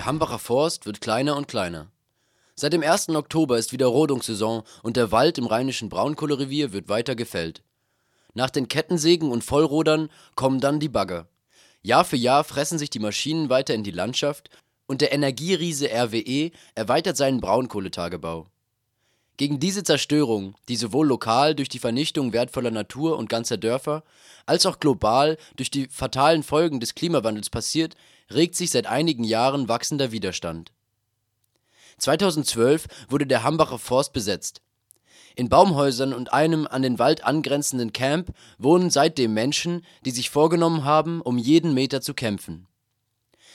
Der Hambacher Forst wird kleiner und kleiner. Seit dem 1. Oktober ist wieder Rodungssaison und der Wald im rheinischen Braunkohlerevier wird weiter gefällt. Nach den Kettensägen und Vollrodern kommen dann die Bagger. Jahr für Jahr fressen sich die Maschinen weiter in die Landschaft und der Energieriese RWE erweitert seinen Braunkohletagebau. Gegen diese Zerstörung, die sowohl lokal durch die Vernichtung wertvoller Natur und ganzer Dörfer, als auch global durch die fatalen Folgen des Klimawandels passiert, regt sich seit einigen Jahren wachsender Widerstand. 2012 wurde der Hambacher Forst besetzt. In Baumhäusern und einem an den Wald angrenzenden Camp wohnen seitdem Menschen, die sich vorgenommen haben, um jeden Meter zu kämpfen.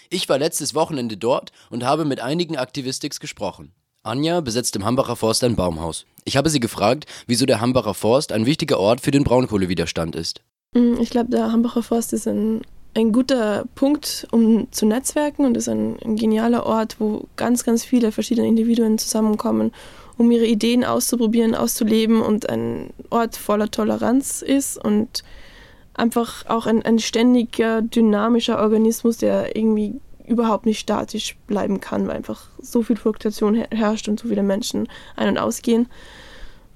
Ich war letztes Wochenende dort und habe mit einigen Aktivistix gesprochen. Anja besetzt im Hambacher Forst ein Baumhaus. Ich habe sie gefragt, wieso der Hambacher Forst ein wichtiger Ort für den Braunkohlewiderstand ist. Mm, ich glaube, der Hambacher Forst ist ein, ein guter Punkt, um zu netzwerken und ist ein, ein genialer Ort, wo ganz, ganz viele verschiedene Individuen zusammenkommen, um ihre Ideen auszuprobieren, auszuleben und ein Ort voller Toleranz ist und einfach auch ein, ein ständiger, dynamischer Organismus, der irgendwie überhaupt nicht statisch bleiben kann, weil einfach so viel Fluktuation herrscht und so viele Menschen ein- und ausgehen,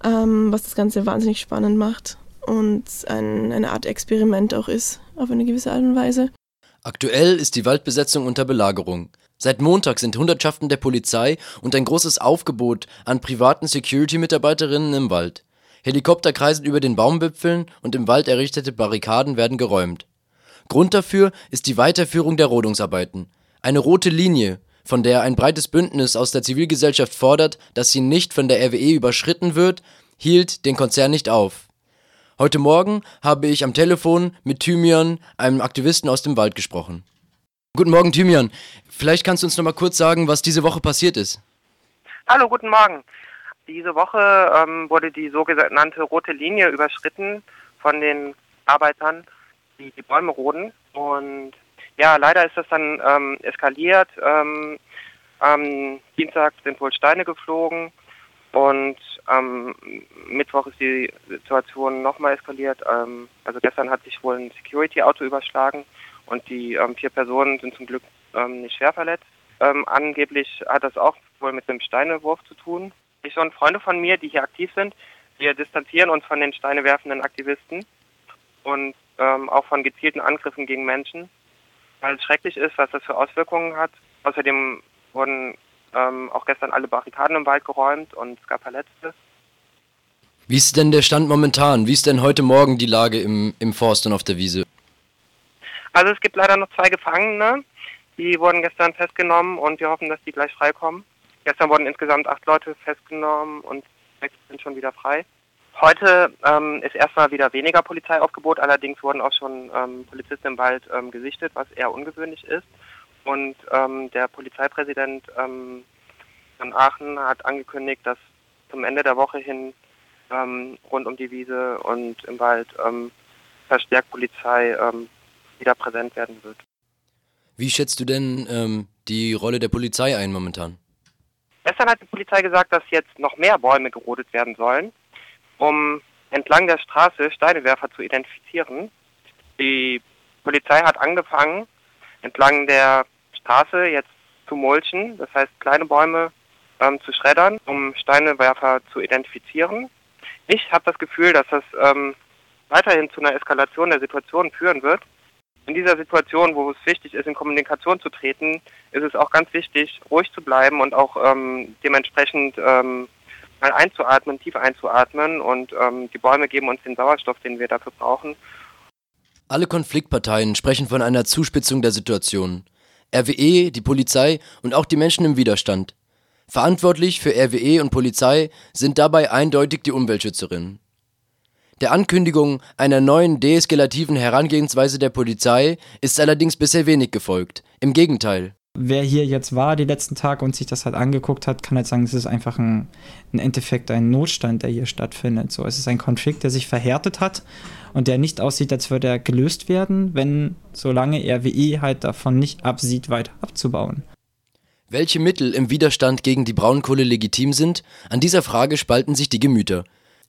ähm, was das Ganze wahnsinnig spannend macht und ein, eine Art Experiment auch ist, auf eine gewisse Art und Weise. Aktuell ist die Waldbesetzung unter Belagerung. Seit Montag sind Hundertschaften der Polizei und ein großes Aufgebot an privaten Security-Mitarbeiterinnen im Wald. Helikopter kreisen über den Baumwipfeln und im Wald errichtete Barrikaden werden geräumt. Grund dafür ist die Weiterführung der Rodungsarbeiten. Eine rote Linie, von der ein breites Bündnis aus der Zivilgesellschaft fordert, dass sie nicht von der RWE überschritten wird, hielt den Konzern nicht auf. Heute Morgen habe ich am Telefon mit Thymian, einem Aktivisten aus dem Wald, gesprochen. Guten Morgen, Thymian. Vielleicht kannst du uns noch mal kurz sagen, was diese Woche passiert ist. Hallo, guten Morgen. Diese Woche ähm, wurde die sogenannte rote Linie überschritten von den Arbeitern, die die Bäume roden. Und ja, leider ist das dann ähm, eskaliert. Ähm, am Dienstag sind wohl Steine geflogen und am Mittwoch ist die Situation nochmal eskaliert. Ähm, also gestern hat sich wohl ein Security-Auto überschlagen und die ähm, vier Personen sind zum Glück ähm, nicht schwer verletzt. Angeblich hat das auch wohl mit dem Steinewurf zu tun. Ich und Freunde von mir, die hier aktiv sind, wir distanzieren uns von den steinewerfenden Aktivisten und auch von gezielten Angriffen gegen Menschen weil es schrecklich ist, was das für Auswirkungen hat. Außerdem wurden ähm, auch gestern alle Barrikaden im Wald geräumt und es gab Verletzte. Wie ist denn der Stand momentan? Wie ist denn heute Morgen die Lage im, im Forst und auf der Wiese? Also es gibt leider noch zwei Gefangene. Die wurden gestern festgenommen und wir hoffen, dass die gleich freikommen. Gestern wurden insgesamt acht Leute festgenommen und sechs sind schon wieder frei. Heute ähm, ist erstmal wieder weniger Polizeiaufgebot, allerdings wurden auch schon ähm, Polizisten im Wald ähm, gesichtet, was eher ungewöhnlich ist. Und ähm, der Polizeipräsident ähm, von Aachen hat angekündigt, dass zum Ende der Woche hin ähm, rund um die Wiese und im Wald verstärkt Polizei wieder präsent werden wird. Wie schätzt du denn die Rolle der Polizei ein momentan? Gestern hat die Polizei gesagt, dass jetzt noch mehr Bäume gerodet werden sollen um entlang der Straße Steinewerfer zu identifizieren. Die Polizei hat angefangen, entlang der Straße jetzt zu mulchen, das heißt kleine Bäume ähm, zu schreddern, um Steinewerfer zu identifizieren. Ich habe das Gefühl, dass das ähm, weiterhin zu einer Eskalation der Situation führen wird. In dieser Situation, wo es wichtig ist, in Kommunikation zu treten, ist es auch ganz wichtig, ruhig zu bleiben und auch ähm, dementsprechend ähm, mal einzuatmen, tief einzuatmen und ähm, die Bäume geben uns den Sauerstoff, den wir dafür brauchen. Alle Konfliktparteien sprechen von einer Zuspitzung der Situation. RWE, die Polizei und auch die Menschen im Widerstand. Verantwortlich für RWE und Polizei sind dabei eindeutig die Umweltschützerinnen. Der Ankündigung einer neuen deeskalativen Herangehensweise der Polizei ist allerdings bisher wenig gefolgt. Im Gegenteil wer hier jetzt war die letzten Tage und sich das halt angeguckt hat, kann halt sagen, es ist einfach ein, ein Endeffekt ein Notstand, der hier stattfindet. So, es ist ein Konflikt, der sich verhärtet hat und der nicht aussieht, als würde er gelöst werden, wenn solange RWE halt davon nicht absieht, weiter abzubauen. Welche Mittel im Widerstand gegen die Braunkohle legitim sind, an dieser Frage spalten sich die Gemüter.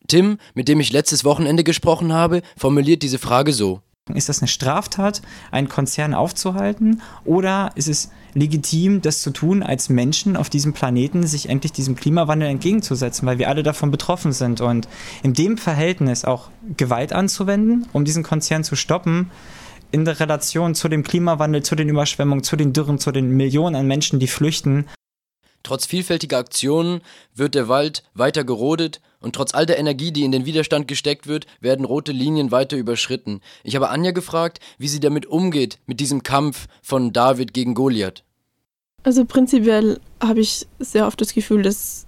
Tim, mit dem ich letztes Wochenende gesprochen habe, formuliert diese Frage so. Ist das eine Straftat, einen Konzern aufzuhalten? Oder ist es legitim, das zu tun, als Menschen auf diesem Planeten sich endlich diesem Klimawandel entgegenzusetzen, weil wir alle davon betroffen sind? Und in dem Verhältnis auch Gewalt anzuwenden, um diesen Konzern zu stoppen, in der Relation zu dem Klimawandel, zu den Überschwemmungen, zu den Dürren, zu den Millionen an Menschen, die flüchten. Trotz vielfältiger Aktionen wird der Wald weiter gerodet und trotz all der Energie, die in den Widerstand gesteckt wird, werden rote Linien weiter überschritten. Ich habe Anja gefragt, wie sie damit umgeht, mit diesem Kampf von David gegen Goliath. Also prinzipiell habe ich sehr oft das Gefühl, dass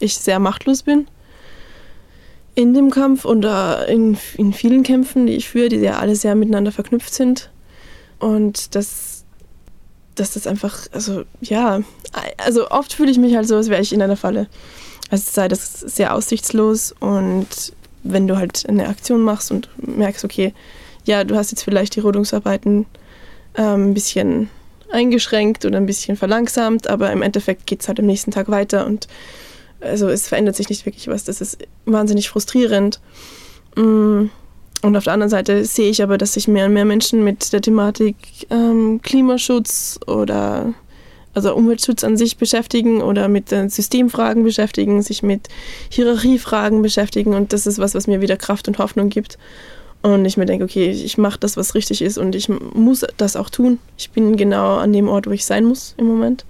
ich sehr machtlos bin in dem Kampf und in, in vielen Kämpfen, die ich führe, die ja alle sehr miteinander verknüpft sind. Und dass, dass das einfach, also ja, also oft fühle ich mich halt so, als wäre ich in einer Falle. Also sei das sehr aussichtslos und wenn du halt eine Aktion machst und merkst, okay, ja, du hast jetzt vielleicht die Rodungsarbeiten ähm, ein bisschen eingeschränkt oder ein bisschen verlangsamt, aber im Endeffekt geht es halt am nächsten Tag weiter und also es verändert sich nicht wirklich was. Das ist wahnsinnig frustrierend. Mm, und auf der anderen Seite sehe ich aber, dass sich mehr und mehr Menschen mit der Thematik ähm, Klimaschutz oder also Umweltschutz an sich beschäftigen oder mit Systemfragen beschäftigen, sich mit Hierarchiefragen beschäftigen und das ist was, was mir wieder Kraft und Hoffnung gibt. Und ich mir denke, okay, ich mache das, was richtig ist und ich muss das auch tun. Ich bin genau an dem Ort, wo ich sein muss im Moment.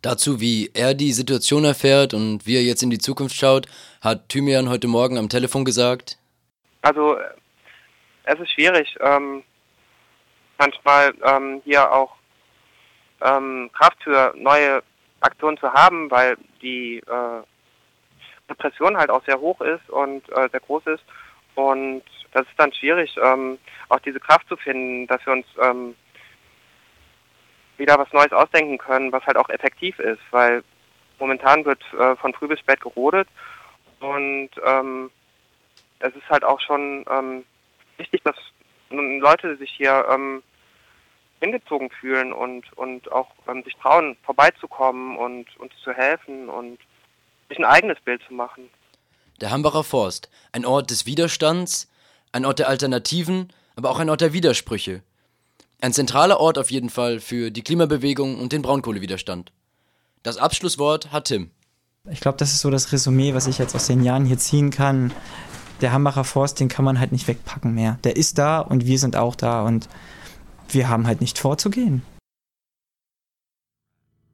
Dazu, wie er die Situation erfährt und wie er jetzt in die Zukunft schaut, hat Thymian heute Morgen am Telefon gesagt. Also es ist schwierig, ähm, manchmal ähm, hier auch ähm, Kraft für neue Aktionen zu haben, weil die äh, Repression halt auch sehr hoch ist und äh, sehr groß ist. Und das ist dann schwierig, ähm, auch diese Kraft zu finden, dass wir uns ähm, wieder was Neues ausdenken können, was halt auch effektiv ist, weil momentan wird äh, von früh bis spät gerodet und ähm, es ist halt auch schon ähm, wichtig, dass Leute sich hier ähm, hingezogen fühlen und, und auch ähm, sich trauen, vorbeizukommen und uns zu helfen und sich ein eigenes Bild zu machen. Der Hambacher Forst, ein Ort des Widerstands, ein Ort der Alternativen, aber auch ein Ort der Widersprüche. Ein zentraler Ort auf jeden Fall für die Klimabewegung und den Braunkohlewiderstand. Das Abschlusswort hat Tim. Ich glaube, das ist so das Resümee, was ich jetzt aus den Jahren hier ziehen kann. Der Hambacher Forst, den kann man halt nicht wegpacken mehr. Der ist da und wir sind auch da und wir haben halt nicht vorzugehen.